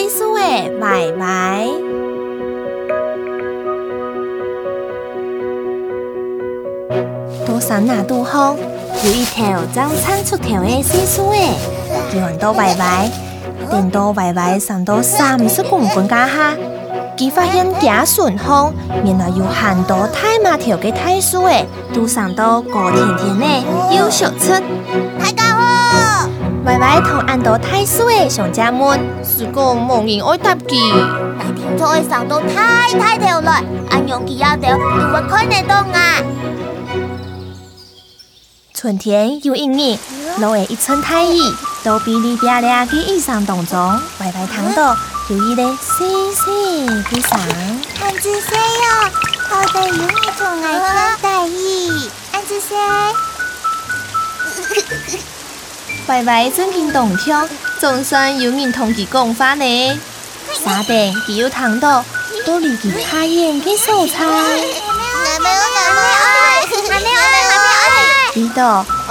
岁数的拜拜。多山那杜峰有一条长长出条的岁数的，叫人多拜拜，等到拜拜上到三十公分加下。佢发现假顺风，原来有很多太麻条嘅太叔诶，都上到高甜甜呢，优秀出。大家好，歪歪同安多太水诶上家门，是个无人爱搭机。大听错会上到太太条来，安用其他条，你会看得到啊。春天又一年，落的一寸太阳，都比你漂亮嘅衣裳当中，歪歪躺到。有一个细细的伞，安子谁哟？好在有你同爱穿大衣，安子谁？拜拜，真经动听，总算有人同佢讲法呢。沙丁佢有糖到，都离佢太远嘅手菜。还没有，还没有，还没有，还没有。呢度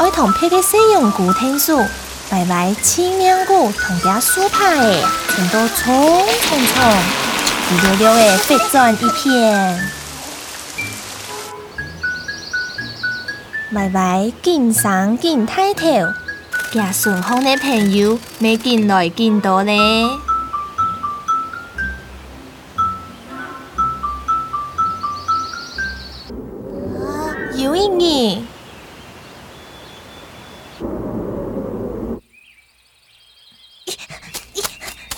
爱同配嘅西洋古听书。拜拜，清明谷同家苏牌诶，全都冲冲冲，一溜溜诶飞转一片。拜拜，见山见太头，行顺风的朋友没见来见到呢。有一年。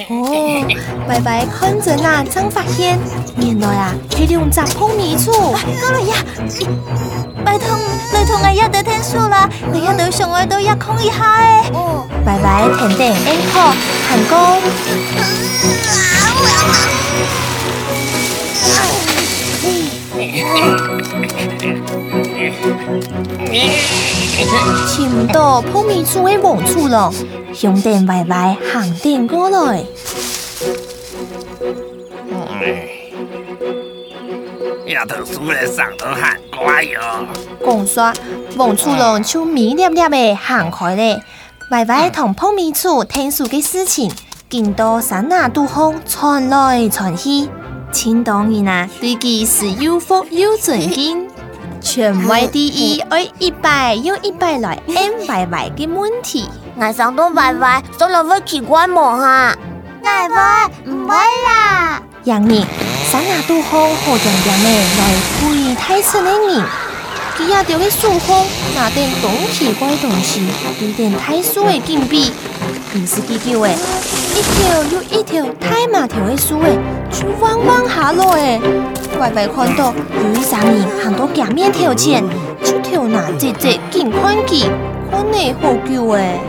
哦，拜拜！看着那，张发现，原来啊，佢用杂碰米醋。过来呀！拜托，拜托，我要得天数啦！我要得上我都要空一下诶。拜拜，甜甜 encore，成功。听到碰米醋的王醋了。兄弟，歪歪，行点过来。丫头输了上头喊乖哟。讲说，王初龙就迷恋恋的行开嘞。歪歪，同碰面处听说的事情，见到山那都风传来传去，请当然啊，对佢是有福有尊敬。全外第一，爱一百又一百来 M 拜拜的问题。我上到拜拜，做了会奇怪么哈？拜拜，唔会啦。杨年，山那都风好像样的来回太深的人，佢也钓去树风，那点东奇怪东西，有点太疏的金币，唔是几叫诶，一条又一条太麻条的树诶，就弯弯下落诶。拜拜看到有一三人行到镜面条前，就条拿直直见看见，看内好久诶。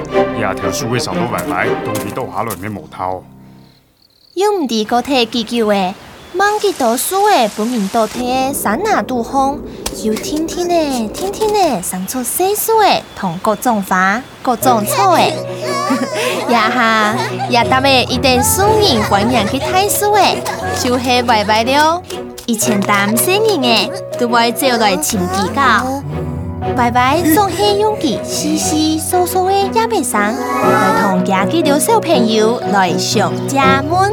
呀，条树会上到拜拜，东西倒下来咩毛头？又唔知个体急救诶，忘记读书诶，不明倒体山那杜风，又天天诶，天天诶，生出细树诶，同各种花、各种草诶。呀哈，呀搭诶一定输人欢迎去睇树诶，就系拜拜了。以前担心人诶，都会做来请几个。拜拜，总系用佢稀稀疏疏的亚白山，来同家几条小朋友来上家门。